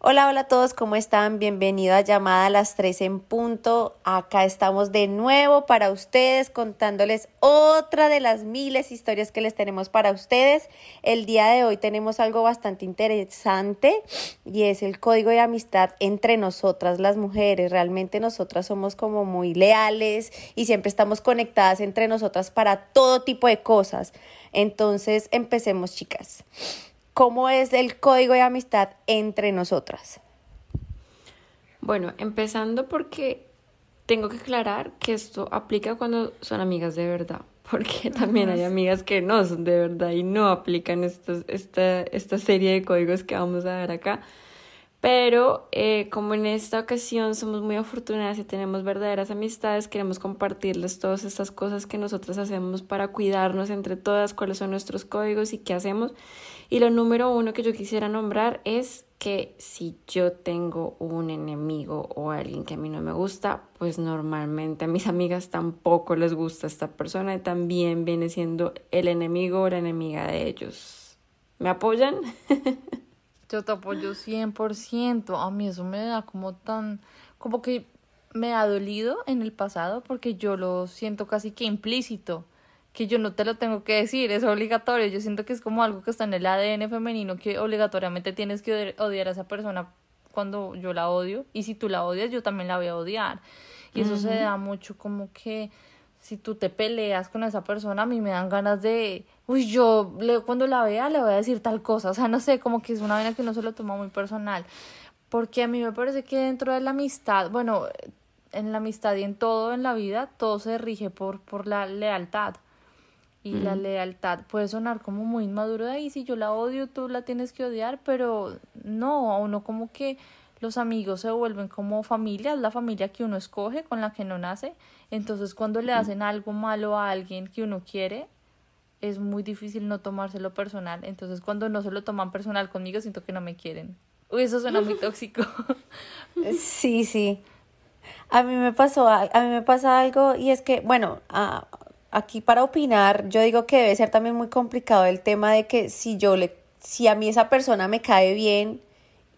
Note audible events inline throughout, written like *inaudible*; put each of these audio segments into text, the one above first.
Hola, hola a todos, ¿cómo están? Bienvenido a Llamada a las 3 en punto. Acá estamos de nuevo para ustedes contándoles otra de las miles historias que les tenemos para ustedes. El día de hoy tenemos algo bastante interesante y es el código de amistad entre nosotras las mujeres. Realmente nosotras somos como muy leales y siempre estamos conectadas entre nosotras para todo tipo de cosas. Entonces, empecemos, chicas. ¿Cómo es el código de amistad entre nosotras? Bueno, empezando porque tengo que aclarar que esto aplica cuando son amigas de verdad, *laughs* porque también hay amigas que no son de verdad y no aplican esta, esta serie de códigos que vamos a ver acá. Pero eh, como en esta ocasión somos muy afortunadas y tenemos verdaderas amistades, queremos compartirles todas estas cosas que nosotros hacemos para cuidarnos entre todas, cuáles son nuestros códigos y qué hacemos. Y lo número uno que yo quisiera nombrar es que si yo tengo un enemigo o alguien que a mí no me gusta, pues normalmente a mis amigas tampoco les gusta esta persona y también viene siendo el enemigo o la enemiga de ellos. ¿Me apoyan? *laughs* Yo te apoyo 100%. A mí eso me da como tan, como que me ha dolido en el pasado porque yo lo siento casi que implícito, que yo no te lo tengo que decir, es obligatorio. Yo siento que es como algo que está en el ADN femenino que obligatoriamente tienes que odiar a esa persona cuando yo la odio y si tú la odias yo también la voy a odiar. Y eso se da mucho como que si tú te peleas con esa persona, a mí me dan ganas de, uy, yo le, cuando la vea le voy a decir tal cosa, o sea, no sé, como que es una vaina que no se lo toma muy personal, porque a mí me parece que dentro de la amistad, bueno, en la amistad y en todo en la vida, todo se rige por, por la lealtad. Y la lealtad puede sonar como muy inmaduro de ahí, si yo la odio, tú la tienes que odiar, pero no, uno como que los amigos se vuelven como familia, es la familia que uno escoge, con la que no nace. Entonces, cuando le hacen algo malo a alguien que uno quiere, es muy difícil no tomárselo personal. Entonces, cuando no se lo toman personal conmigo, siento que no me quieren. Uy, eso suena muy *laughs* tóxico. Sí, sí. A mí me pasó, a mí me pasa algo y es que, bueno, aquí para opinar, yo digo que debe ser también muy complicado el tema de que si yo le, si a mí esa persona me cae bien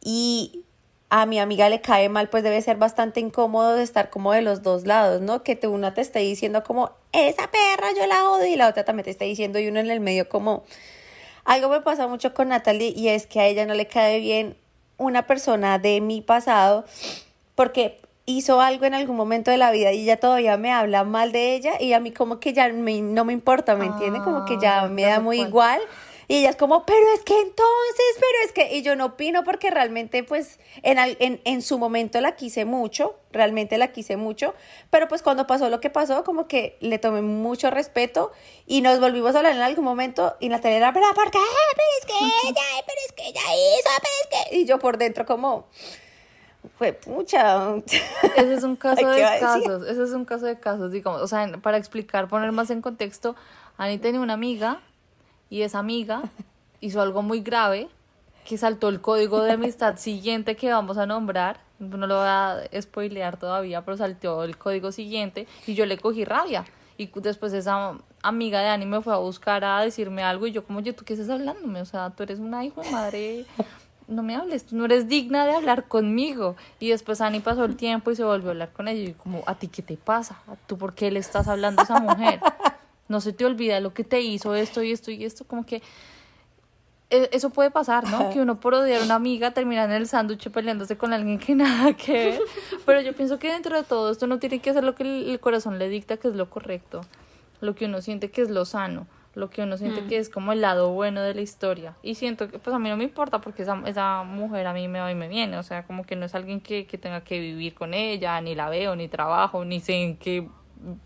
y a mi amiga le cae mal, pues debe ser bastante incómodo de estar como de los dos lados, ¿no? Que te, una te esté diciendo como, esa perra yo la odio y la otra también te esté diciendo y uno en el medio como... Algo me pasa mucho con Natalie y es que a ella no le cae bien una persona de mi pasado porque hizo algo en algún momento de la vida y ella todavía me habla mal de ella y a mí como que ya no me importa, ¿me entiende? Como que ya ah, me da muy igual. Y ella es como, pero es que entonces, pero es que, y yo no opino porque realmente pues en, en, en su momento la quise mucho, realmente la quise mucho, pero pues cuando pasó lo que pasó, como que le tomé mucho respeto y nos volvimos a hablar en algún momento y Natalia era, pero ¿por qué? Pero es que *laughs* ella, pero es que ella hizo, pero es que... Y yo por dentro como fue pucha. Ese es un *laughs* caso de casos, ese es un caso de casos, digamos, o sea, para explicar, poner más en contexto, Ani tenía una amiga y esa amiga *laughs* hizo algo muy grave que saltó el código de amistad siguiente que vamos a nombrar. No lo voy a spoilear todavía, pero saltó el código siguiente y yo le cogí rabia. Y después esa amiga de Ani me fue a buscar a decirme algo y yo como, oye, ¿tú qué estás hablándome? O sea, tú eres una hijo de madre, *laughs* no me hables, tú no eres digna de hablar conmigo. Y después Ani pasó el tiempo y se volvió a hablar con ella y como, ¿a ti qué te pasa? ¿Tú por qué le estás hablando a esa mujer? no se te olvida lo que te hizo esto y esto y esto, como que e, eso puede pasar, ¿no? Que uno por odiar a una amiga termina en el sándwich peleándose con alguien que nada que ver. Pero yo pienso que dentro de todo esto no tiene que hacer lo que el corazón le dicta que es lo correcto, lo que uno siente que es lo sano, lo que uno siente que mm. es como el lado bueno de la historia. Y siento que pues a mí no me importa porque esa, esa mujer a mí me va y me viene, o sea, como que no es alguien que, que tenga que vivir con ella, ni la veo, ni trabajo, ni sé en qué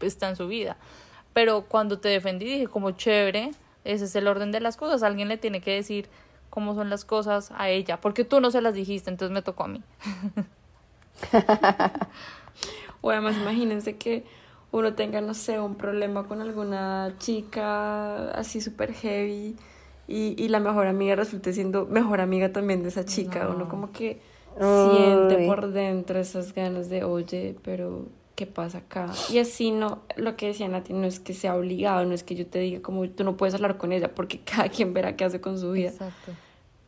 está en su vida. Pero cuando te defendí dije como chévere, ese es el orden de las cosas. Alguien le tiene que decir cómo son las cosas a ella, porque tú no se las dijiste, entonces me tocó a mí. *laughs* o además imagínense que uno tenga, no sé, un problema con alguna chica así súper heavy y, y, la mejor amiga resulte siendo mejor amiga también de esa chica. Uno como que siente por dentro esas ganas de, oye, pero ¿qué pasa acá? Y así no, lo que decía Nati, no es que sea obligado, no es que yo te diga como tú no puedes hablar con ella porque *laughs* cada quien verá qué hace con su vida. Exacto.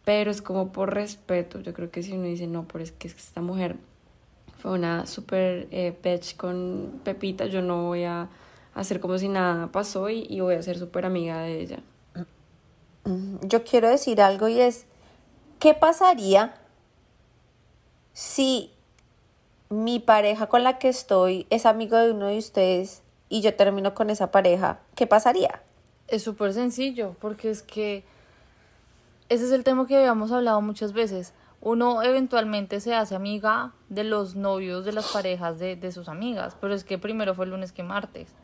Pero es como por respeto, yo creo que si uno dice, no, pero es que esta mujer fue una super eh, con Pepita, yo no voy a hacer como si nada pasó y, y voy a ser súper amiga de ella. Yo quiero decir algo y es, ¿qué pasaría si mi pareja con la que estoy es amigo de uno de ustedes y yo termino con esa pareja? ¿Qué pasaría? Es súper sencillo, porque es que ese es el tema que habíamos hablado muchas veces uno eventualmente se hace amiga de los novios de las parejas de, de sus amigas, pero es que primero fue el lunes que martes.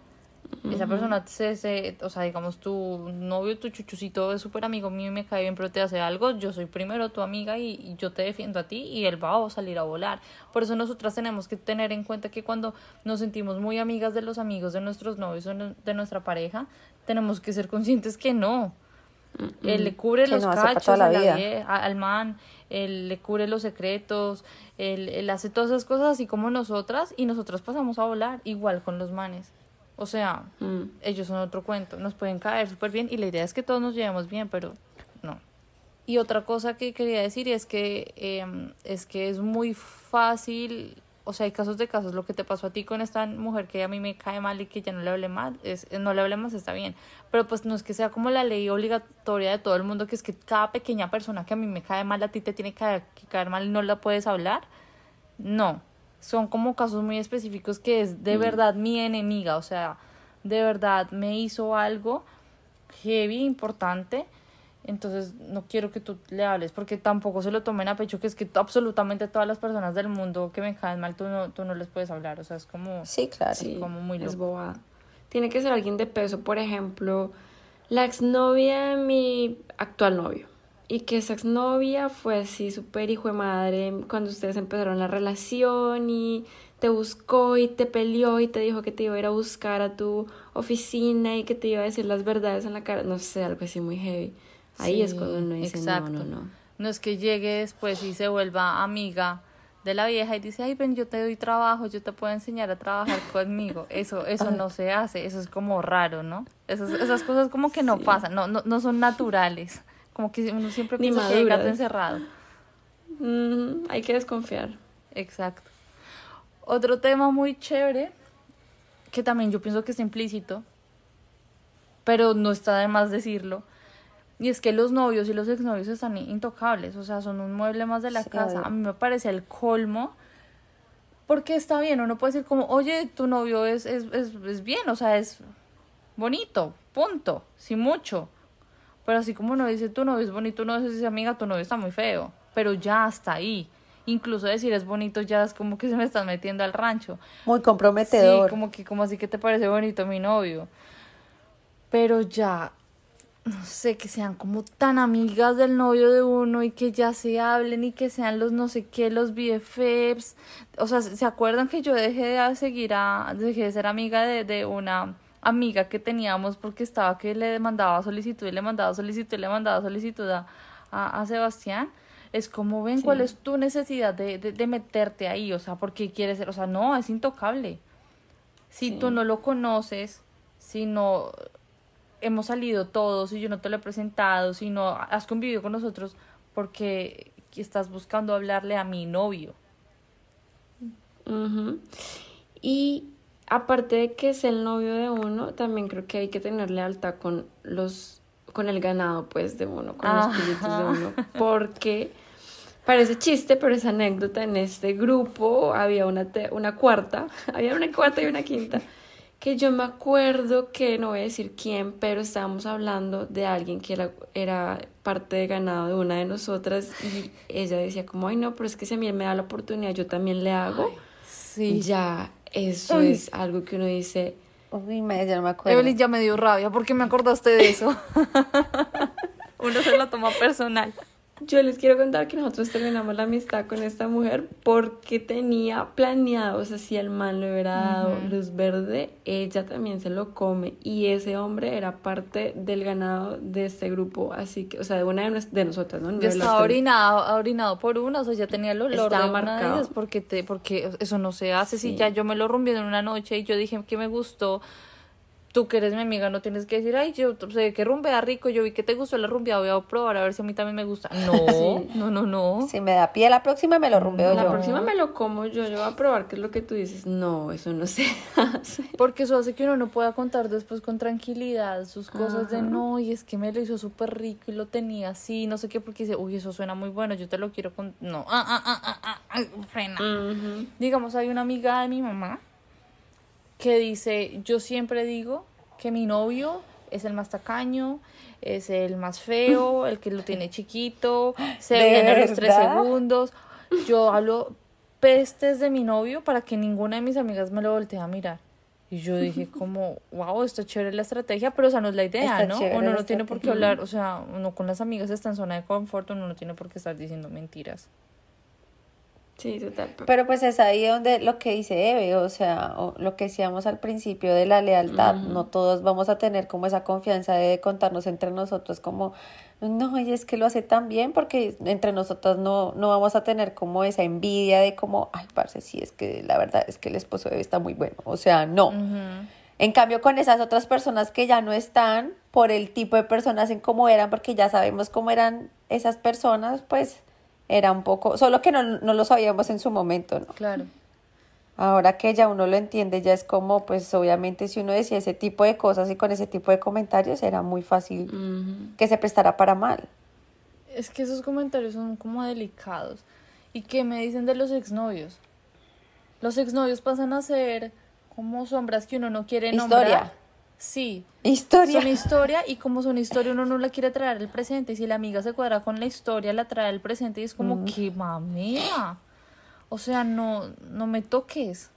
Esa persona, se, se, o sea, digamos, tu novio, tu chuchucito es súper amigo mío y me cae bien, pero te hace algo, yo soy primero tu amiga y, yo te defiendo a ti y él va a salir a volar. Por eso nosotras tenemos que tener en cuenta que cuando nos sentimos muy amigas de los amigos de nuestros novios o de nuestra pareja, tenemos que ser conscientes que no. Él le cubre los cachos a la al man, él le cubre los secretos, él, hace todas esas cosas así como nosotras y nosotras pasamos a volar igual con los manes. O sea, mm. ellos son otro cuento, nos pueden caer súper bien y la idea es que todos nos llevemos bien, pero no. Y otra cosa que quería decir es que em, es que es muy fácil o sea, hay casos de casos. Lo que te pasó a ti con esta mujer que a mí me cae mal y que ya no le hable mal, es, no le hable más, está bien. Pero pues no es que sea como la ley obligatoria de todo el mundo, que es que cada pequeña persona que a mí me cae mal, a ti te tiene que, caer mal y no la puedes hablar. No, son como casos muy específicos que es de mm. verdad mi enemiga, o sea, de verdad me hizo algo heavy, importante entonces no quiero que tú le hables porque tampoco se lo tomen a pecho que es que absolutamente todas las personas del mundo que me caen mal tú no, tú no les puedes hablar, o sea, es como... Sí, claro. como muy Es boba. Tiene que ser alguien de peso, por ejemplo, la exnovia de mi actual novio. Y que esa exnovia fue así súper hijo de madre cuando ustedes empezaron la relación y te buscó y te peleó y te dijo que te iba a ir a buscar a tu oficina y que te iba a decir las verdades en la cara. No sé, algo así muy heavy. Ahí es cuando uno dice, no, no, no. No es que llegue después y se vuelva amiga de la vieja y dice, ay, ven, yo te doy trabajo, yo te puedo enseñar a trabajar conmigo. Eso, eso no se hace, eso es como raro, ¿no? Esas, esas cosas como que no pasan, no, no, no son naturales. Como que uno siempre piensa que hay gato encerrado. Mm, hay que desconfiar. Exacto. Otro tema muy chévere, que también yo pienso que es implícito, pero no está de más decirlo, y es que los novios y los exnovios están intocables, o sea, son un mueble más de la casa. A mí me parece el colmo, porque está bien, uno puede decir como, oye, tu novio es, es, es, es bien, o sea, es bonito, punto, sin mucho. Pero así como uno dice, tu novio es bonito, uno dice, amiga, tu novio está muy feo, pero ya está ahí. Incluso decir es bonito ya es como que se me están metiendo al rancho. Muy comprometedor. Sí, como que como así que te parece bonito mi novio. Pero ya no sé, que sean como tan amigas del novio de uno y que ya se hablen y que sean los no sé qué, los BFFs. O sea, ¿se acuerdan que yo dejé de seguir a, dejé de ser amiga de, de una amiga que teníamos porque estaba que le mandaba solicitud y le mandaba solicitud y le mandaba solicitud a, a, Sebastián? Es como ven cuál es tu necesidad de, de, de, meterte ahí, o sea, porque quieres ser, o sea, no, es intocable. Si tú no lo conoces, si no hemos salido todos y yo no te lo he presentado, sino has convivido con nosotros porque estás buscando hablarle a mi novio. Y aparte de que es el novio de uno, también creo que hay que tener lealtad con los con el ganado pues de uno, con los espíritus de uno, porque parece chiste, pero es anécdota en este grupo había una una cuarta, *laughs* había una cuarta y una quinta que yo me acuerdo que no voy a decir quién, pero estábamos hablando de alguien que era, era parte de ganado de una de nosotras y ella decía como, ay no, pero es que si a mí me da la oportunidad, yo también le hago. sí. Ya, eso es algo que uno dice. Uy, me, ya no me acuerdo. Evelyn ya me dio rabia, porque me acordaste de eso? *laughs* uno se lo toma personal. Yo les quiero contar que nosotros terminamos la amistad con esta mujer porque tenía planeado, o sea, si el man le hubiera dado luz verde, ella también se lo come y ese hombre era parte del ganado de este grupo, así que, o sea, de una de, nosotras, ¿no? Ya estaba orinado, orinado por una, o sea, ya tenía el olor de marcado. porque, te, porque eso no se hace, si ya yo me lo rompí en una noche y yo dije que me gustó tú que eres mi amiga no tienes que decir, ay, yo sé que rumbea rico, yo vi que te gustó la rumbea, voy a probar a ver si a mí también me gusta. No, *laughs* no, no, no. Si me da pie la próxima me lo rumbeo yo. La próxima me lo como yo, yo voy a probar qué es lo que tú dices. No, eso no se *laughs* hace. Porque eso hace que uno no pueda contar después con tranquilidad sus cosas de no, y es que me lo hizo súper rico y lo tenía así, no sé qué, porque dice, uy, eso suena muy bueno, yo te lo quiero con... No, ah, ah, ah, ah, ah, ah frena. Digamos, hay una amiga de mi mamá que dice, yo siempre digo que mi novio es el más tacaño, es el más feo, *laughs* el que lo tiene chiquito, se viene a los tres segundos. Yo hablo pestes de mi novio para que ninguna de mis amigas me lo voltee a mirar. Y yo dije *laughs* como, wow, esto es chévere la estrategia, pero esa no es la idea, ¿no? Uno no tiene por qué hablar, o sea, uno con las amigas está en zona de confort, uno no tiene por qué estar diciendo mentiras. Sí, total. Pero pues es ahí donde lo que dice Eve, o sea, lo que decíamos al principio de la lealtad, no todos vamos a tener como esa confianza de contarnos entre nosotros como, no, y es que lo hace tan bien porque entre nosotros no, no vamos a tener como esa envidia de como, ay, parce, sí, es que la verdad es que el esposo de Eve está muy bueno, o sea, no. En cambio, con esas otras personas que ya no están, por el tipo de personas en cómo eran, porque ya sabemos cómo eran esas personas, pues era un poco, solo que no, no lo sabíamos en su momento, ¿no? Claro. Ahora que ya uno lo entiende, ya es como, pues obviamente si uno decía ese tipo de cosas y con ese tipo de comentarios, era muy fácil que se prestara para mal. Es que esos comentarios son como delicados. ¿Y qué me dicen de los exnovios? Los exnovios pasan a ser como sombras que uno no quiere nombrar. Historia. Sí. Historia. Son historia y como son historia uno no la quiere traer al presente. Y si la amiga se cuadra con la historia, la trae al presente y es como, mm. que mamera. O sea, no, no me toques.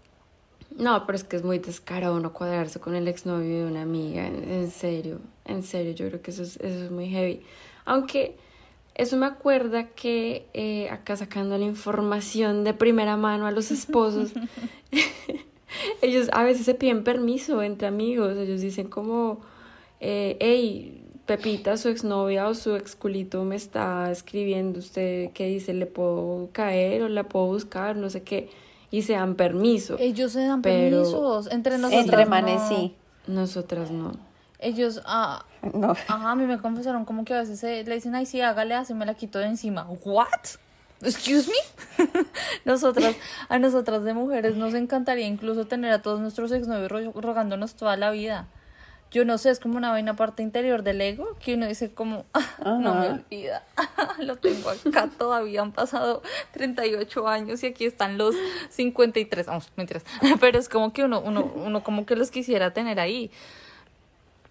No, pero es que es muy descarado uno cuadrarse con el exnovio de una amiga. En serio, en serio, yo creo que eso es, eso es muy heavy. Aunque eso me acuerda que eh, acá sacando la información de primera mano a los esposos. *laughs* ellos a veces se piden permiso entre amigos, ellos dicen como, eh, hey, Pepita, su exnovia o su exculito me está escribiendo, usted qué dice, le puedo caer o la puedo buscar, no sé qué, y se dan permiso. Ellos se dan permisos, entre nosotras Entre manes sí. Nosotras no. Ellos, ah, no. ajá, a mí me confesaron como que a veces le dicen, ay, sí, hágale, así me la quito de encima. ¿What? Excuse me. *laughs* nosotras, a nosotras de mujeres nos encantaría incluso tener a todos nuestros exnovios rogándonos toda la vida. Yo no sé, es como una vaina parte interior del ego que uno dice como, *laughs* ah, no me olvida, *laughs* lo tengo acá todavía, han pasado 38 años y aquí están los 53, vamos, mentiras, pero es como que uno, uno, uno como que los quisiera tener ahí,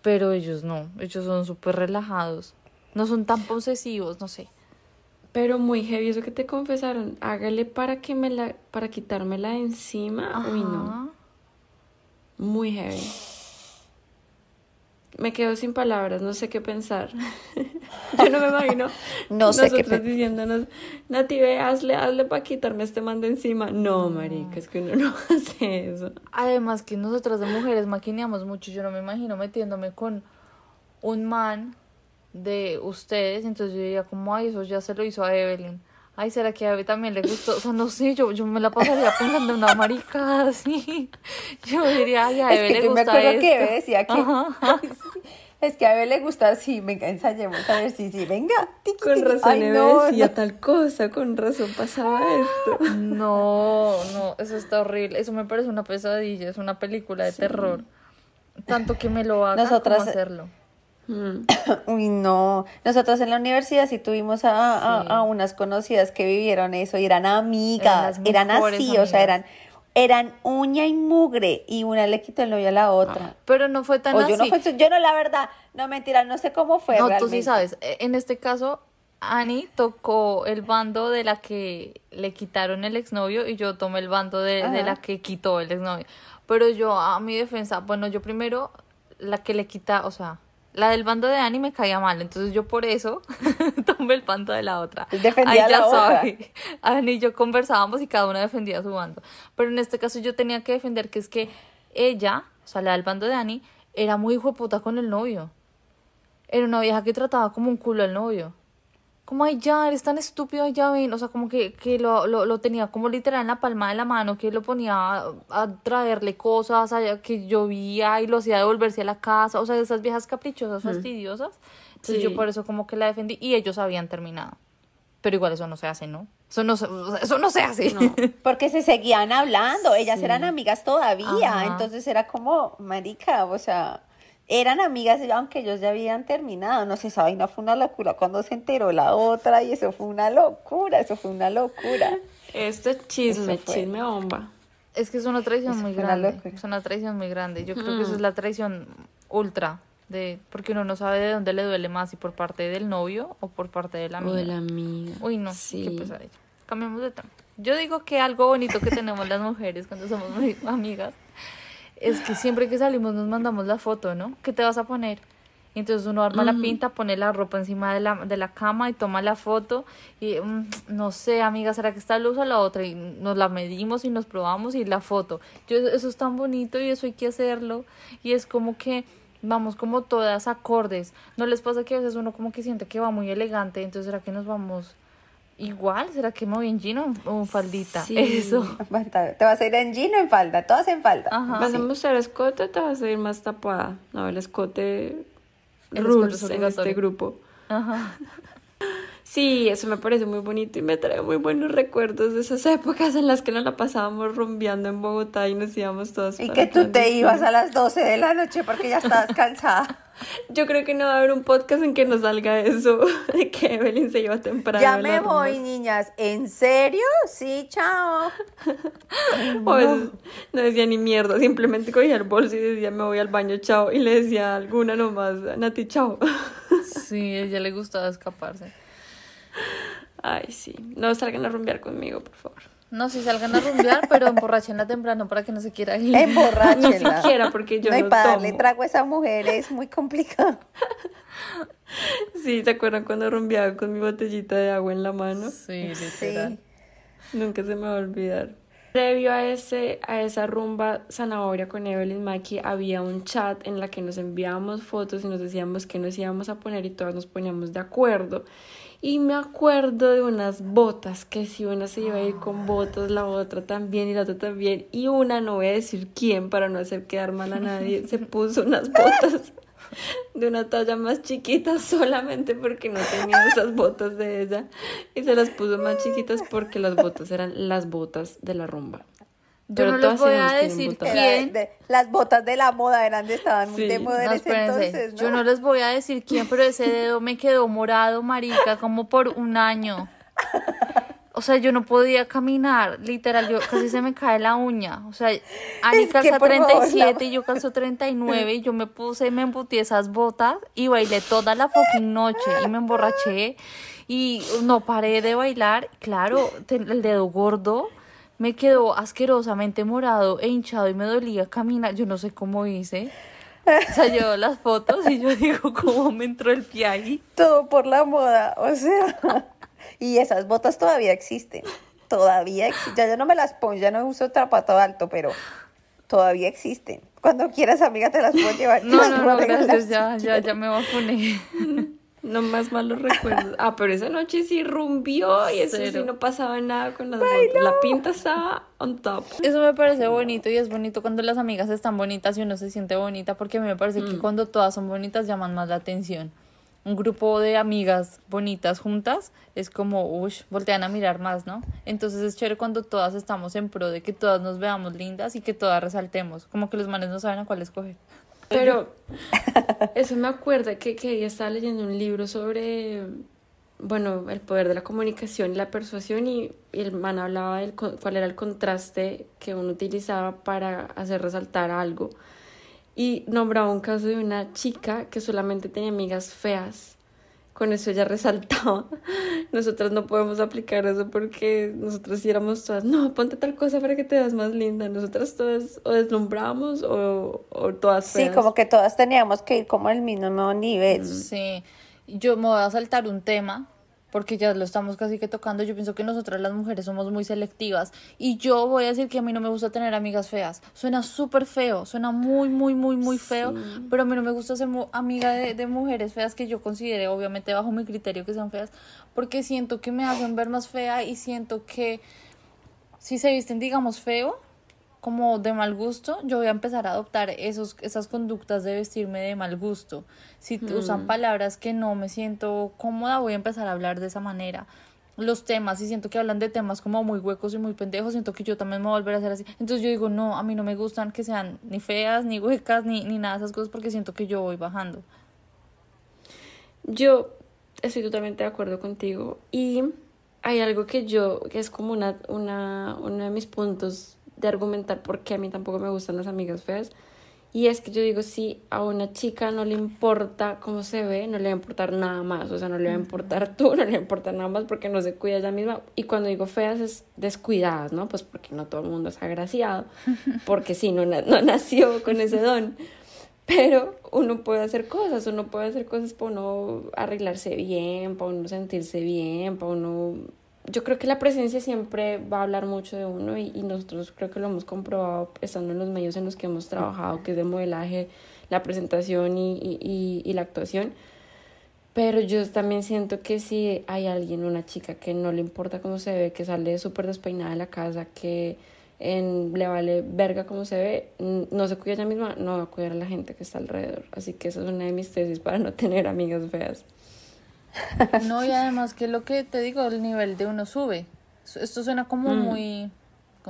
pero ellos no, ellos son súper relajados, no son tan posesivos, no sé. Pero muy heavy eso que te confesaron. Hágale para que me la, para quitármela de encima. Uy, no. Muy heavy. Me quedo sin palabras, no sé qué pensar. *laughs* Yo no me imagino. *laughs* no sé qué pensar. diciéndonos, Nati, ve, hazle, hazle para quitarme este man de encima. No, marica, es que uno no *laughs* hace eso. Además que nosotras de mujeres maquineamos mucho. Yo no me imagino metiéndome con un man de ustedes, entonces yo diría como, ay, eso ya se lo hizo a Evelyn. Ay, ¿será que a Evelyn también le gustó? O sea, no sé, yo, yo me la pasaría pensando en una maricada *laughs* así. Yo diría, ay, a Evelyn le gusta me acuerdo que decía que... *laughs* Es que a Evelyn le gusta así, venga, ensayemos a ver si, sí, venga. con razón ay, no, decía tal cosa, con razón pasaba esto. *gasps* No, no, eso está horrible. Eso me parece una pesadilla, es una película de terror. Tanto que me lo haga Nosotras, como hacerlo. Mm. *coughs* Uy, no. Nosotros en la universidad sí tuvimos a, unas conocidas que vivieron eso y eran amigas, eran, así, o sea, eran eran uña y mugre y una le quitó el novio a la otra. Ah, pero no fue tan así. Yo no, yo no, la verdad, no mentira, no sé cómo fue. No, tú sí sabes. E, en este caso, Annie tocó el bando de la que le quitaron el exnovio y yo tomé el bando de, de la que quitó el exnovio. Pero yo, a mi defensa, bueno, yo primero, la que le quita, o sea, La del bando de Dani me caía mal, entonces yo por eso *laughs* tomé el bando de la otra. Defendía Ahí ya la otra. Dani y yo conversábamos y cada una defendía su bando. Pero en este caso yo tenía que defender que es que ella, o sea, la del bando de Dani, era muy hijo puta con el novio. Era una vieja que trataba como un culo al novio. Como, ay, ya, eres tan estúpido, ya ven. O sea, como que, que lo, lo, lo tenía como literal en la palma de la mano, que lo ponía a, a traerle cosas, a- que llovía y lo hacía devolverse a la casa. O sea, esas viejas caprichosas, fastidiosas. Entonces Sí. yo por eso como que la defendí y ellos habían terminado. Pero igual eso no se hace, ¿no? Eso no se, eso no se hace. Porque se seguían hablando, ellas Sí. eran amigas todavía, Ajá. entonces era como, marica, o sea, eran amigas aunque ellos ya habían terminado, no sé, esa vaina fue una locura cuando se enteró la otra y eso fue una locura, eso fue una locura. Esto es chisme, Eso fue. chisme bomba. Es que es una traición Eso muy una grande. Es una traición muy grande. Yo creo que eso Mm. es la traición ultra. De, porque uno no sabe de dónde le duele más, si por parte del novio o por parte de la O amiga. de la amiga. Uy, no, Sí. qué pesadilla. Cambiemos de tema. Yo digo que algo bonito que tenemos las mujeres cuando somos *laughs* amigas es que siempre que salimos nos mandamos la foto, ¿no? ¿Qué te vas a poner? Y entonces uno arma la pinta, pone la ropa encima de la, de la cama y toma la foto y mm, no sé, amiga, ¿será que esta luz o la otra? Y nos la medimos y nos probamos y la foto. Yo, eso es tan bonito y eso hay que hacerlo. Y es como que vamos como todas acordes. ¿No les pasa que a veces uno como que siente que va muy elegante? Entonces, ¿será que nos vamos igual? ¿Será que me voy en jean o o en faldita? Sí. Eso. Te vas a ir en jean o en falda, todas en falda. Ajá. ¿Vas a mostrar escote o te vas a ir más tapada? No, el escote El rules escote en este grupo. Ajá. *laughs* Sí, eso me parece muy bonito y me trae muy buenos recuerdos de esas épocas en las que nos la pasábamos rumbeando en Bogotá y nos íbamos todas Y para que tú te ibas a las 12 de la noche porque ya estabas cansada. *laughs* Yo creo que no va a haber un podcast en que nos salga eso *laughs* de que Evelyn se iba temprano. ya me voy, niñas. ¿En serio? Sí, chao. *laughs* O a veces no decía ni mierda, simplemente cogía el bolso y decía me voy al baño, chao. Y le decía a alguna nomás, Nati, chao. *laughs* Sí, a ella le gustaba escaparse. Ay, sí. No salgan a rumbear conmigo, por favor. No, si salgan a rumbear, pero emborrachenla temprano para que no se quiera ir. Ni *laughs* Emborráchenla. siquiera porque yo no, y no para darle trago a esa mujer es muy complicado. *laughs* Sí, ¿se acuerdan cuando rumbeaba con mi botellita de agua en la mano? Sí, *laughs* Sí. literal. Nunca se me va a olvidar. Previo a, ese, a esa rumba zanahoria con Evelyn Maki, había un chat en la que nos enviábamos fotos y nos decíamos que nos íbamos a poner y todas nos poníamos de acuerdo. Y me acuerdo de unas botas, que si una se iba a ir con botas, la otra también y la otra también. Y una, no voy a decir quién para no hacer quedar mal a nadie, se puso unas botas *laughs* de una talla más chiquita solamente porque no tenía esas botas de ella. Y se las puso más chiquitas porque las botas eran las botas de la rumba. Yo Pero no les voy a decir quién. de- las botas de la moda eran de, estaban muy Sí. de moda en No, ese entonces, ¿no? Yo no les voy a decir quién, pero ese dedo me quedó morado, marica, como por un año. O sea, yo no podía caminar, literal, yo casi se me cae la uña. O sea, Ani Es que, calza por favor, 37 la- y yo calzo *laughs* 39 y yo me puse, me embutí esas botas y bailé toda la fucking noche y me emborraché y no paré de bailar. Claro, el dedo gordo me quedó asquerosamente morado e hinchado y me dolía caminar. Yo no sé cómo hice. O sea, yo las fotos y yo digo, ¿cómo me entró el pie ahí? Todo por la moda, o sea. y esas botas todavía existen. Todavía existen. Ya yo no me las pongo, ya no uso trapato alto, pero todavía existen. Cuando quieras, amiga, te las puedo llevar. No, no, no, gracias, ya, ya, ya me vacuné. *laughs* No más malos recuerdos. Ah, pero esa noche sí rumbió y eso sí no pasaba nada con las botas. La pinta estaba on top. Eso me parece bonito y es bonito cuando las amigas están bonitas y uno se siente bonita porque a mí me parece que cuando todas son bonitas llaman más la atención. Un grupo de amigas bonitas juntas es como, uff, voltean a mirar más, ¿no? Entonces es chévere cuando todas estamos en pro de que todas nos veamos lindas y que todas resaltemos. Como que los manes no saben a cuál escoger. Pero *laughs* eso me acuerda que, que ella estaba leyendo un libro sobre, bueno, el poder de la comunicación y la persuasión y, y el man hablaba del con- cuál era el contraste que uno utilizaba para hacer resaltar algo. Y nombraba un caso de una chica que solamente tenía amigas feas con eso ella resaltaba, *laughs* nosotras no podemos aplicar eso porque nosotras sí éramos todas, no, ponte tal cosa para que te veas más linda. Nosotras todas o deslumbramos o, o todas feas. Sí, como que todas teníamos que ir como al mismo nivel. Sí, yo me voy a saltar un tema porque ya lo estamos casi que tocando, yo pienso que nosotras las mujeres somos muy selectivas y yo voy a decir que a mí no me gusta tener amigas feas. Suena súper feo, suena muy, muy, muy, muy feo, pero a mí no me gusta ser amiga de, de mujeres feas que yo considere, obviamente bajo mi criterio que sean feas, porque siento que me hacen ver más fea y siento que si se visten, digamos, feo, como de mal gusto, yo voy a empezar a adoptar esos, esas conductas de vestirme de mal gusto. Si usan mm. palabras que no me siento cómoda, voy a empezar a hablar de esa manera. Los temas, y siento que hablan de temas como muy huecos y muy pendejos, siento que yo también me voy a volver a hacer así. Entonces yo digo, no, a mí no me gustan que sean ni feas, ni huecas, ni, ni nada de esas cosas, porque siento que yo voy bajando. Yo estoy totalmente de acuerdo contigo. Y hay algo que yo, que es como una, una, uno de mis puntos de argumentar por qué a mí tampoco me gustan las amigas feas. Y es que yo digo, si a una chica no le importa cómo se ve, no le va a importar nada más. O sea, no le va a importar tú, *laughs* no le va a importar nada más porque no se cuida ella misma. Y cuando digo feas es descuidadas, ¿no? Pues porque no todo el mundo es agraciado. *laughs* Porque sí, no, no nació con ese don. Pero uno puede hacer cosas, uno puede hacer cosas para uno arreglarse bien, para uno sentirse bien, para uno yo creo que la presencia siempre va a hablar mucho de uno y, nosotros creo que lo hemos comprobado estando en los medios en los que hemos trabajado, que es de modelaje, la presentación y, y, y la actuación. Pero yo también siento que si hay alguien, una chica que no le importa cómo se ve, que sale súper despeinada de la casa, que en, le vale verga cómo se ve, no se cuida ella misma, no va a cuidar a la gente que está alrededor. Así que esa es una de mis tesis para no tener amigas feas. No, y además que lo que te digo, el nivel de uno sube. Esto suena como mm. muy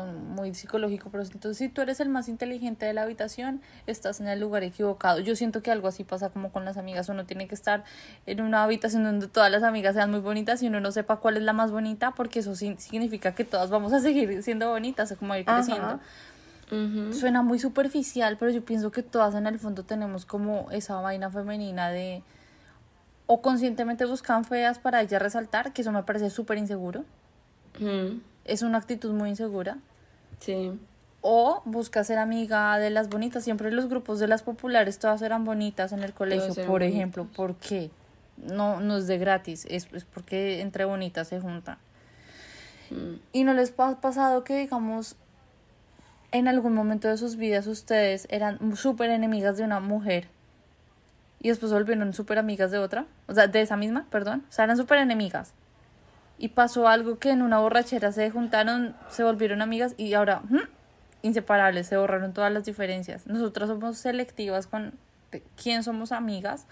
muy psicológico, pero entonces si tú eres el más inteligente de la habitación, estás en el lugar equivocado. Yo siento que algo así pasa como con las amigas, uno tiene que estar en una habitación donde todas las amigas sean muy bonitas y uno no sepa cuál es la más bonita, porque eso significa que todas vamos a seguir siendo bonitas, como ir creciendo. Suena muy superficial, pero yo pienso que todas en el fondo tenemos como esa vaina femenina de o conscientemente buscan feas para ella resaltar, que eso me parece súper inseguro. Es una actitud muy insegura. Sí. O busca ser amiga de las bonitas. Siempre los grupos de las populares todas eran bonitas en el colegio, por ejemplo. ¿Por qué? No, no es de gratis, es, es porque entre bonitas se juntan. Mm. Y no les ha pasado que, digamos, en algún momento de sus vidas ustedes eran súper enemigas de una mujer y después volvieron súper amigas de otra, o sea, de esa misma, perdón, o sea, eran súper enemigas. Y pasó algo que en una borrachera se juntaron, se volvieron amigas y ahora, inseparables, se borraron todas las diferencias. Nosotras somos selectivas con quién somos amigas,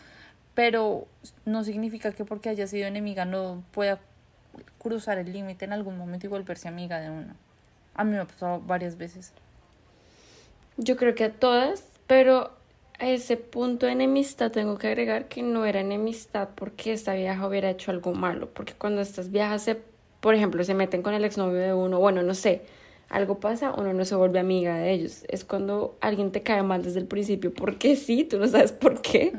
pero no significa que porque haya sido enemiga no pueda cruzar el límite en algún momento y volverse amiga de una. A mí me ha pasado varias veces. Yo creo que a todas, pero a ese punto de enemistad tengo que agregar que no era enemistad porque esta vieja hubiera hecho algo malo, porque cuando estas viejas se, por ejemplo, se meten con el exnovio de uno, bueno, no sé, algo pasa, uno no se vuelve amiga de ellos. Es cuando alguien te cae mal desde el principio, porque sí, tú no sabes por qué,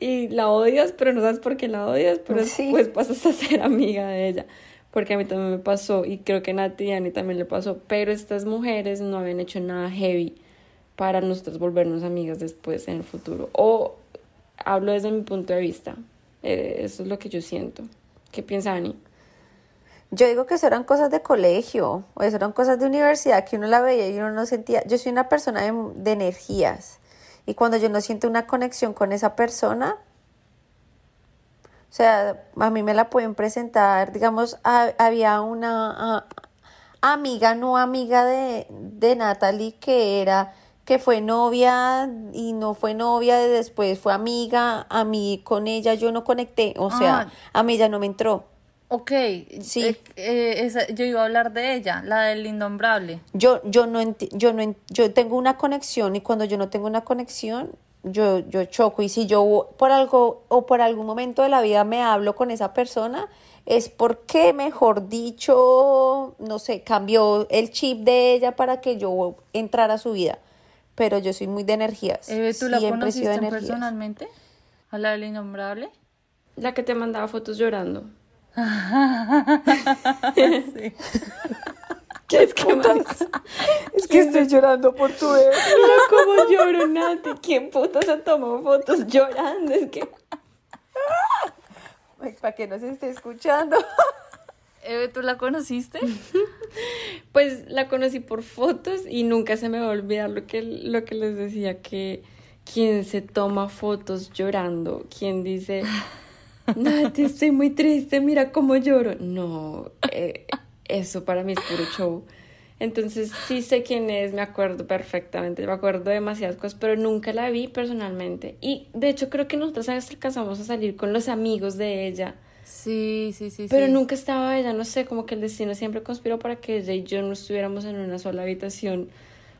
y la odias, pero no sabes por qué la odias, pero después pasas a ser amiga de ella. Porque a mí también me pasó, y creo que a Nati y a Ani también le pasó, pero estas mujeres no habían hecho nada heavy para nosotros volvernos amigas después en el futuro. O hablo desde mi punto de vista. Eh, eso es lo que yo siento. ¿Qué piensa Ani? Yo digo que eso eran cosas de colegio, o eso eran cosas de universidad que uno la veía y uno no sentía. Yo soy una persona de, energías y cuando yo no siento una conexión con esa persona, o sea, a mí me la pueden presentar, digamos, había una amiga, no amiga de, de Natalie, que era que fue novia y no fue novia, después fue amiga, a mí con ella yo no conecté, o sea, ah. a mí ella no me entró. Ok, sí. Eh, eh, yo iba a hablar de ella, la del innombrable. Yo, yo no yo no yo tengo una conexión y cuando yo no tengo una conexión, yo, yo choco. Y si yo por algo o por algún momento de la vida me hablo con esa persona, es porque, mejor dicho, no sé, cambió el chip de ella para que yo entrara a su vida pero yo soy muy de energías. ¿Tú la conociste personalmente? ¿A la del innombrable? La que te mandaba fotos llorando. sí. *laughs* ¿Qué es que Es que estoy llorando por tu bebé. Mira cómo lloro, Nati. *laughs* ¿Quién puto se tomó fotos llorando? Es que. *laughs* Para que no se esté escuchando. Eve, ¿tú la conociste? *laughs* Pues la conocí por fotos y nunca se me va a olvidar lo que, lo que les decía, que quien se toma fotos llorando, quien dice, *laughs* Nati, estoy muy triste, mira cómo lloro. No, eh, eso para mí es puro show. Entonces sí sé quién es, me acuerdo perfectamente, me acuerdo de demasiadas cosas, pero nunca la vi personalmente. Y de hecho creo que nosotros alcanzamos a salir con los amigos de ella. Sí, sí, sí. Pero nunca estaba ella, no sé, como que el destino siempre conspiró para que ella y yo no estuviéramos en una sola habitación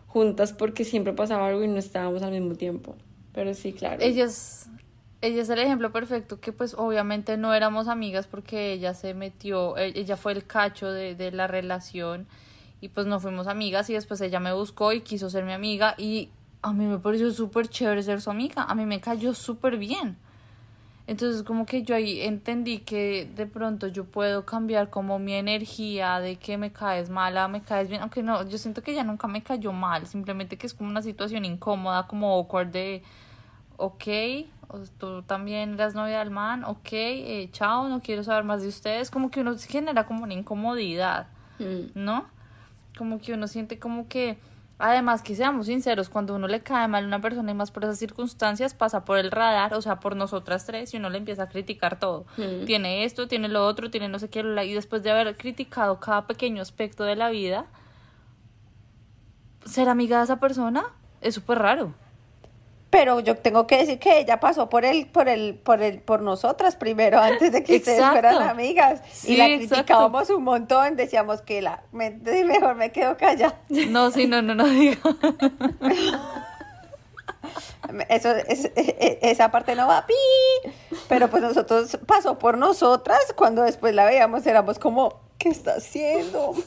juntas porque siempre pasaba algo y no estábamos al mismo tiempo. Pero sí, claro. Ella es el ejemplo perfecto que pues obviamente no éramos amigas porque ella se metió, e, ella fue el cacho de, de la relación y pues no fuimos amigas y después ella me buscó y quiso ser mi amiga y a mí me pareció súper chévere ser su amiga, a mí me cayó súper bien. Entonces como que yo ahí entendí que de pronto yo puedo cambiar como mi energía de que me caes mala, me caes bien, aunque no, yo siento que ella nunca me cayó mal, simplemente que es como una situación incómoda, como awkward de, ok, tú también eras novia del man, ok, eh, chao, no quiero saber más de ustedes, como que uno genera como una incomodidad, mm. ¿no? Como que uno siente como que Además, que seamos sinceros, cuando uno le cae mal a una persona y más por esas circunstancias, pasa por el radar, o sea, por nosotras tres, y uno le empieza a criticar todo. Mm. Tiene esto, tiene lo otro, tiene no sé qué, y después de haber criticado cada pequeño aspecto de la vida, ser amiga de esa persona es súper raro pero yo tengo que decir que ella pasó por el, por el, por el, por nosotras primero, *laughs* antes de que ustedes fueran amigas. y la criticábamos un montón, decíamos que la mejor me quedo callada. No, sí, no, no, no digo. *laughs* Eso, es, e, e, esa parte no va, pi. Pero pues nosotros pasó por nosotras, cuando después la veíamos éramos como, ¿qué está haciendo? *laughs*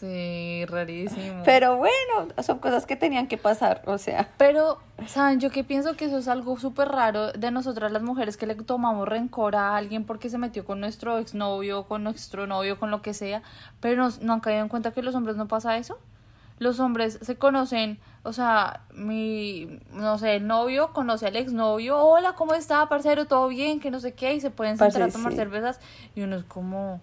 Sí, rarísimo. Pero bueno, son cosas que tenían que pasar, o sea. Pero, ¿saben? Yo que pienso que eso es algo súper raro de nosotras las mujeres que le tomamos rencor a alguien porque se metió con nuestro exnovio, con nuestro novio, con lo que sea, pero no han caído en cuenta que los hombres no pasa eso. Los hombres se conocen, o sea, mi, no sé, el novio conoce al exnovio, hola, ¿cómo está, parcero? ¿Todo bien? Que no sé qué, y se pueden sentar a tomar cervezas, y uno es como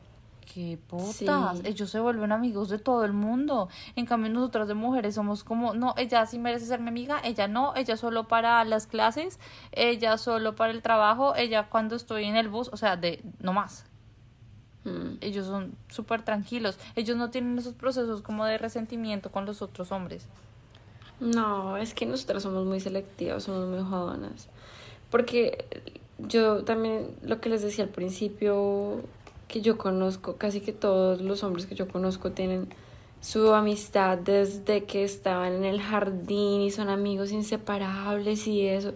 qué putas, ellos se vuelven amigos de todo el mundo. En cambio, nosotras de mujeres somos como, no, ella sí merece ser mi amiga, ella no, ella solo para las clases, ella solo para el trabajo, ella cuando estoy en el bus, o sea, de no más. Mm. Ellos son súper tranquilos, ellos no tienen esos procesos como de resentimiento con los otros hombres. No, es que nosotras somos muy selectivas, somos muy jodonas. Porque yo también, lo que les decía al principio, que yo conozco, casi que todos los hombres que yo conozco tienen su amistad desde que estaban en el jardín y son amigos inseparables y eso.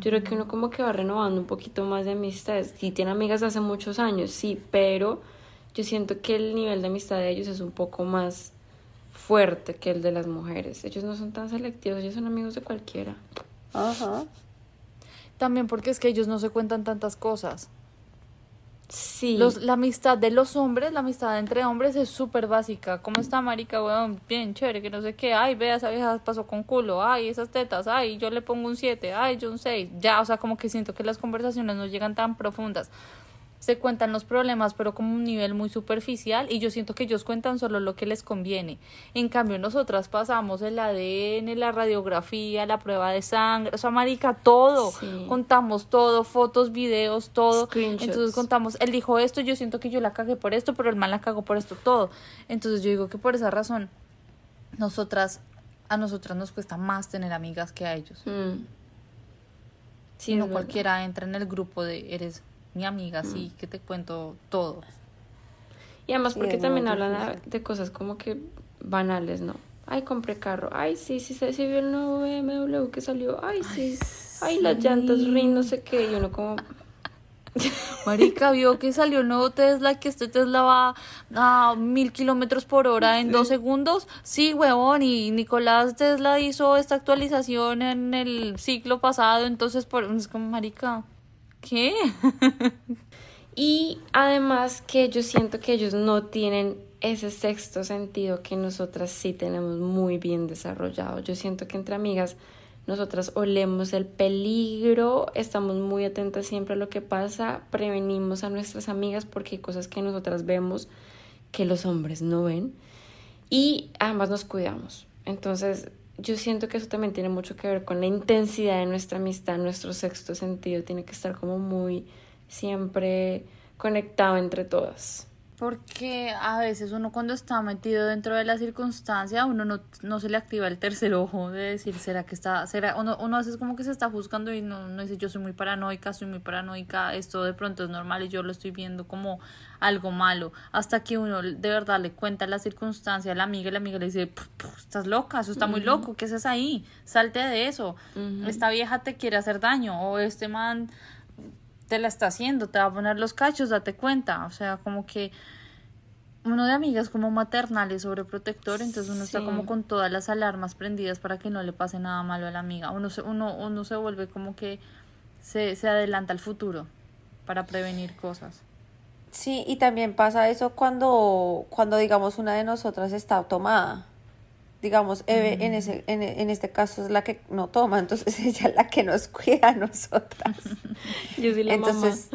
Yo creo que uno como que va renovando un poquito más de amistades. Sí, tiene amigas hace muchos años, sí, pero yo siento que el nivel de amistad de ellos es un poco más fuerte que el de las mujeres. Ellos no son tan selectivos, ellos son amigos de cualquiera. Ajá. También porque es que ellos no se cuentan tantas cosas. Sí. Los, la amistad de los hombres, la amistad entre hombres es súper básica. ¿Cómo está, marica, weón? Bien chévere, que no sé qué. Ay, vea, esa vieja pasó con culo. Ay, esas tetas. Ay, yo le pongo un 7. Ay, yo un 6. Ya, o sea, como que siento que las conversaciones no llegan tan profundas se cuentan los problemas, pero como un nivel muy superficial, y yo siento que ellos cuentan solo lo que les conviene. En cambio, nosotras pasamos el ADN, la radiografía, la prueba de sangre, o sea, marica, todo. Contamos todo, fotos, videos, todo. Entonces contamos, él dijo esto, yo siento que yo la cagué por esto, pero el mal la cagó por esto, todo. Entonces yo digo que por esa razón, nosotras, a nosotras nos cuesta más tener amigas que a ellos. Mm. Si no cualquiera entra en el grupo de eres mi amiga, sí, mm. que te cuento todo. Y además porque también hablan de cosas como que banales, ¿no? Ay, compré carro. Ay, sí, sí, se vio el nuevo BMW que salió. Ay, sí. Ay, las llantas rin, no sé qué. Y uno como... *laughs* Marica, vio que salió el nuevo Tesla, que este Tesla va a mil kilómetros por hora en dos segundos. Sí, huevón, y Nicolás Tesla hizo esta actualización en el ciclo pasado, entonces por, es como, marica, ¿Qué? Y además que yo siento que ellos no tienen ese sexto sentido que nosotras sí tenemos muy bien desarrollado. Yo siento que entre amigas nosotras olemos el peligro, estamos muy atentas siempre a lo que pasa, prevenimos a nuestras amigas porque hay cosas que nosotras vemos que los hombres no ven y ambas nos cuidamos. Entonces, yo siento que eso también tiene mucho que ver con la intensidad de nuestra amistad, nuestro sexto sentido tiene que estar como muy siempre conectado entre todas. Porque a veces uno cuando está metido dentro de la circunstancia, uno no, no se le activa el tercer ojo de decir, ¿será que está? será Uno, uno a veces como que se está juzgando y no, no dice, yo soy muy paranoica, soy muy paranoica, esto de pronto es normal y yo lo estoy viendo como algo malo. Hasta que uno de verdad le cuenta la circunstancia a la amiga y la amiga le dice, estás loca, eso está muy loco, ¿qué haces ahí? Salte de eso. Esta vieja te quiere hacer daño o este man te la está haciendo, te va a poner los cachos, date cuenta. O sea, como que uno de amigas como maternal sobre protector entonces uno está como con todas las alarmas prendidas para que no le pase nada malo a la amiga. Uno se, uno, uno se vuelve como que se, se adelanta al futuro para prevenir cosas. Sí, y también pasa eso cuando, cuando digamos una de nosotras está tomada digamos, en, ese, en, en, este caso es la que no toma, entonces *laughs* ella es la que nos cuida a nosotras. *laughs* Yo soy la entonces,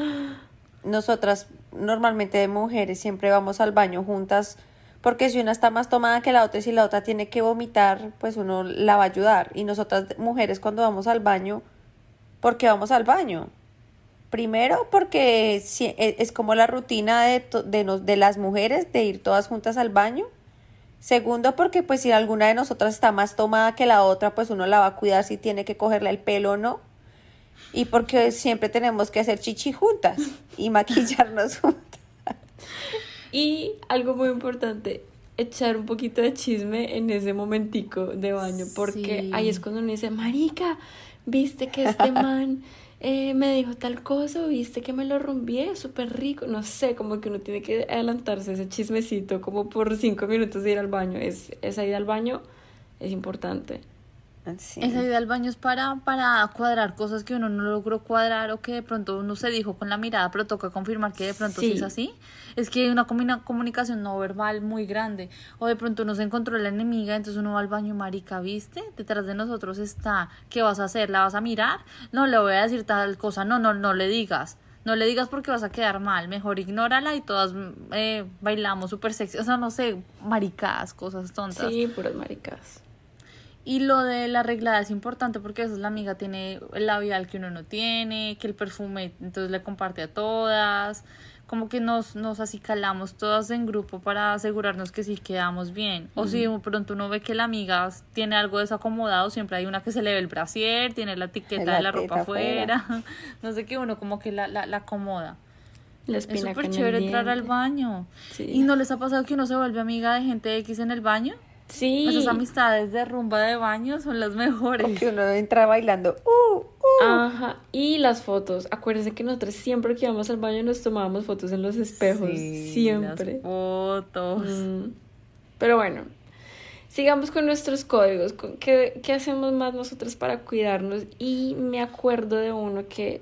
nosotras normalmente de mujeres siempre vamos al baño juntas, porque si una está más tomada que la otra y si la otra tiene que vomitar, pues uno la va a ayudar. Y nosotras mujeres cuando vamos al baño, ¿por qué vamos al baño? Primero porque e, es como la rutina de, de, de las mujeres de ir todas juntas al baño. Segundo, porque pues si alguna de nosotras está más tomada que la otra, pues uno la va a cuidar si tiene que cogerle el pelo o no. Y porque siempre tenemos que hacer chichi juntas y *laughs* maquillarnos juntas. Y algo muy importante, echar un poquito de chisme en ese momentico de baño, porque ahí es cuando uno dice, marica, viste que este *laughs* man eh, me dijo tal cosa, viste que me lo rumbié, súper rico, no sé, como que uno tiene que adelantarse ese chismecito como por cinco minutos de ir al baño, es, esa ida al baño es importante. Esa ida al baño es para, para cuadrar cosas que uno no logró cuadrar o que de pronto uno se dijo con la mirada, pero toca confirmar que de pronto sí, es así. Es que hay una comunicación no verbal muy grande. O de pronto uno se encontró la enemiga, entonces uno va al baño, marica, ¿viste? Detrás de nosotros está, ¿qué vas a hacer? ¿La vas a mirar? No, le voy a decir tal cosa. No, no, no le digas. No le digas porque vas a quedar mal. Mejor ignórala y todas eh, bailamos súper sexy. O sea, no sé, maricadas, cosas tontas. Sí, puras maricadas. Y lo de la arreglada es importante porque a veces la amiga tiene el labial que uno no tiene, que el perfume entonces le comparte a todas, como que nos, nos acicalamos todas en grupo para asegurarnos que sí quedamos bien. O si de pronto uno ve que la amiga tiene algo desacomodado, siempre hay una que se le ve el brasier, tiene la etiqueta de la ropa afuera, *laughs* no sé qué, uno como que la, la, la acomoda. es súper chévere entrar al baño. ¿Y no les ha pasado que uno se vuelve amiga de gente X en el baño? Sí. Esas amistades de rumba de baño son las mejores. Porque uno entra bailando. Uh, uh. Ajá. Y las fotos. Acuérdense que nosotros siempre que íbamos al baño nos tomábamos fotos en los espejos. siempre. Las fotos. Mm. Pero bueno. Sigamos con nuestros códigos. ¿Qué, ¿Qué hacemos más nosotros para cuidarnos? Y me acuerdo de uno que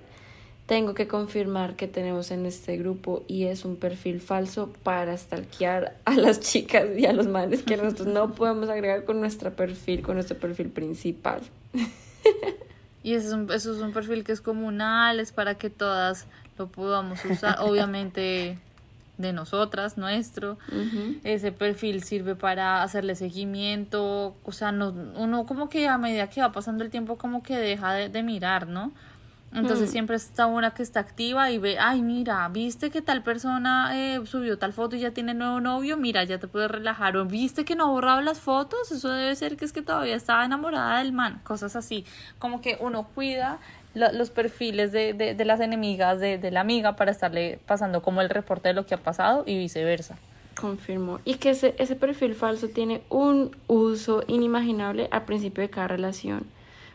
tengo que confirmar que tenemos en este grupo y es un perfil falso para stalkear a las chicas y a los manes que nosotros no podemos agregar con nuestro perfil, con nuestro perfil principal. Y eso es, un, eso es un perfil que es comunal, es para que todas lo podamos usar, *laughs* obviamente de nosotras, nuestro. Ese perfil sirve para hacerle seguimiento, o sea, no, uno como que a medida que va pasando el tiempo como que deja de, de mirar, ¿no? Entonces mm. siempre está una que está activa y ve, ay, mira, viste que tal persona eh, subió tal foto y ya tiene nuevo novio, mira, ya te puedes relajar. O viste que no ha borrado las fotos, eso debe ser que es que todavía estaba enamorada del man, cosas así. Como que uno cuida los perfiles de, de, de las enemigas de, de, la amiga para estarle pasando como el reporte de lo que ha pasado y viceversa. Confirmo. Y que ese, ese perfil falso tiene un uso inimaginable al principio de cada relación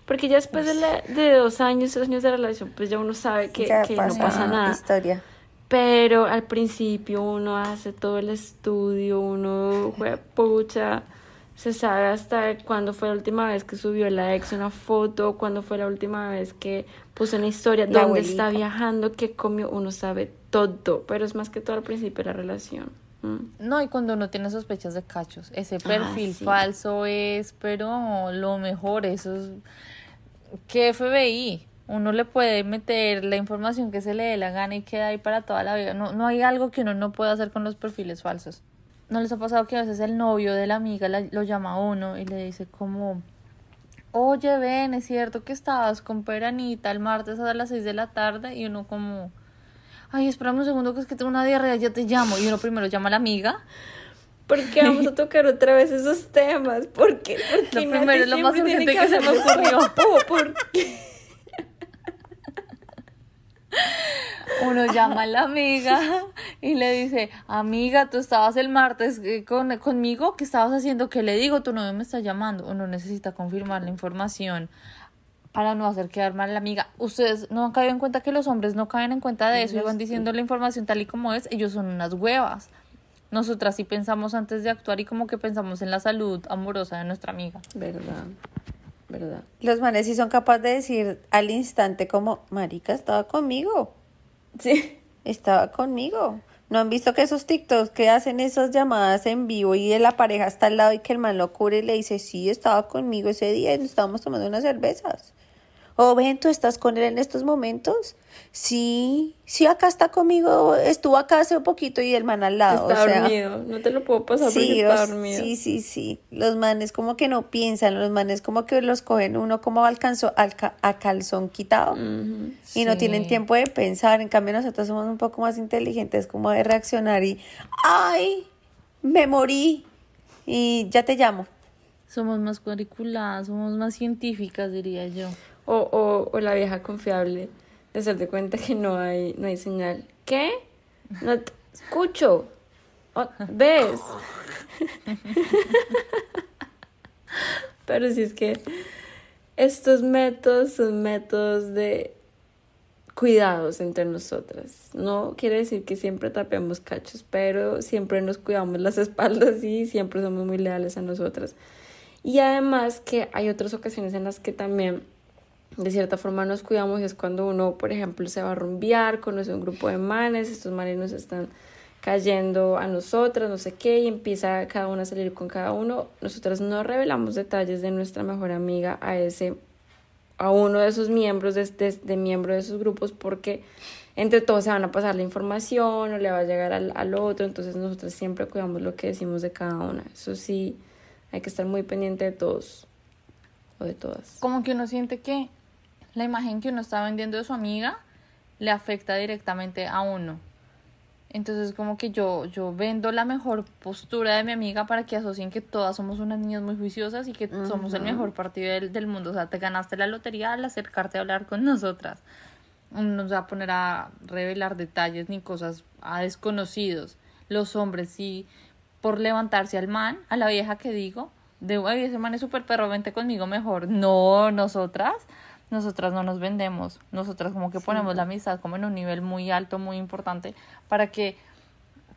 porque ya después de, de, dos años, tres años de relación, pues ya uno sabe que, que no pasa nada. Historia. Pero al principio uno hace todo el estudio, uno juega pucha, Se sabe hasta cuándo fue la última vez que subió la ex una foto, cuándo fue la última vez que puso una historia, dónde está viajando, qué comió, uno sabe todo, pero es más que todo al principio de la relación. No, y cuando uno tiene sospechas de cachos, ese ah, perfil falso es, pero lo mejor, eso es que FBI, uno le puede meter la información que se le dé la gana y queda ahí para toda la vida. No, no hay algo que uno no pueda hacer con los perfiles falsos. ¿No les ha pasado que a veces el novio de la amiga lo llama a uno y le dice como, oye, ven, es cierto que estabas con Peranita el martes a las 6 de la tarde y uno como, ay, espérame un segundo que es que tengo una diarrea, ya te llamo. Y uno primero llama a la amiga. ¿Por qué vamos a tocar otra vez esos temas? ¿Por qué? Porque lo primero, lo más urgente que, se me ocurrió. *laughs* ¿Por qué? uno llama a la amiga y le dice, amiga, tú estabas el martes eh, con, conmigo, ¿qué estabas haciendo? ¿Qué le digo? Tu novio me está llamando. Uno necesita confirmar la información para no hacer quedar mal a la amiga. Ustedes no han caído en cuenta que los hombres no caen en cuenta de eso y van diciendo la información tal y como es. Ellos son unas huevas. Nosotras sí pensamos antes de actuar y como que pensamos en la salud amorosa de nuestra amiga. Verdad. ¿verdad? Los manes sí son capaces de decir al instante como, marica, estaba conmigo. Sí. Estaba conmigo. ¿No han visto que esos TikToks que hacen esas llamadas en vivo y de la pareja está al lado y que el man lo cubre y le dice, sí, estaba conmigo ese día y estábamos tomando unas cervezas? O ven, tú estás con él en estos momentos. Sí, sí, acá está conmigo. Estuvo acá hace un poquito y el man al lado. Está dormido. No te lo puedo pasar sí, porque está dormido. Sí, sí, sí. Los manes como que no piensan. Los manes como que los cogen uno como alcanzó al a calzón quitado. Y no tienen tiempo de pensar. En cambio, nosotros somos un poco más inteligentes, como de reaccionar y. ¡Ay! Me morí. Y ya te llamo. Somos más cuadriculadas, somos más científicas, diría yo. O, o, o la vieja confiable de hacerte cuenta que no hay, no hay señal. ¿Qué? No escucho. ¿Ves? *laughs* Pero si es que estos métodos son métodos de cuidados entre nosotras. No quiere decir que siempre tapemos cachos, pero siempre nos cuidamos las *laughs* espaldas y siempre somos muy leales a nosotras. Y además que hay otras ocasiones en las que también de cierta forma nos cuidamos y es cuando uno, por ejemplo, se va a rumbear, conoce un grupo de manes, estos manes nos están cayendo a nosotras, no sé qué, y empieza cada uno a salir con cada uno. Nosotras no revelamos detalles de nuestra mejor amiga a ese, a uno de esos miembros, de, de, de miembro de esos grupos, porque entre todos se van a pasar la información o le va a llegar al, al otro, entonces nosotros siempre cuidamos lo que decimos de cada una. Eso sí, hay que estar muy pendiente de todos o de todas. Como que uno siente que la imagen que uno está vendiendo de su amiga le afecta directamente a uno. Entonces como que yo, yo vendo la mejor postura de mi amiga para que asocien que todas somos unas niñas muy juiciosas y que somos el mejor partido del, del, mundo. O sea, te ganaste la lotería al acercarte a hablar con nosotras. No nos va a poner a revelar detalles ni cosas a desconocidos. Los hombres sí, por levantarse al man, a la vieja que digo, de, ese man es súper perro, vente conmigo mejor. No, nosotras nosotras no nos vendemos, nosotras como que ponemos la amistad como en un nivel muy alto, muy importante, para que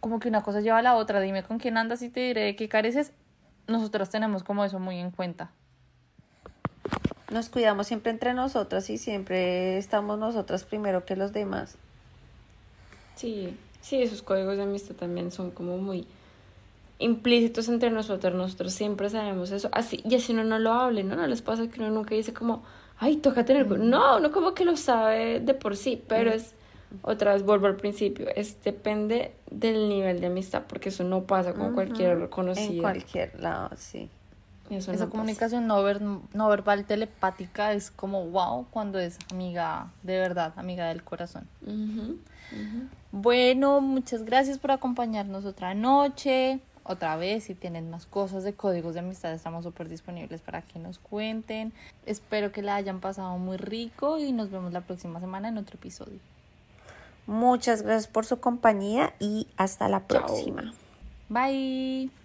como que una cosa lleva a la otra, dime con quién andas y te diré qué careces, nosotras tenemos como eso muy en cuenta. Nos cuidamos siempre entre nosotras y siempre estamos nosotras primero que los demás. Sí, sí, esos códigos de amistad también son como muy implícitos entre nosotros, nosotros siempre sabemos eso, así, y así uno no lo hable, ¿no? No les pasa que uno nunca dice como, ay, toca tener... No, no como que lo sabe de por sí, pero es, otra vez vuelvo al principio, es depende del nivel de amistad, porque eso no pasa con cualquier conocido. En cualquier lado, sí. Esa comunicación no, no verbal telepática es como wow cuando es amiga de verdad, amiga del corazón. Bueno, muchas gracias por acompañarnos otra noche otra vez. Si tienen más cosas de códigos de amistad, estamos súper disponibles para que nos cuenten. Espero que la hayan pasado muy rico y nos vemos la próxima semana en otro episodio. Muchas gracias por su compañía y hasta la próxima. Bye.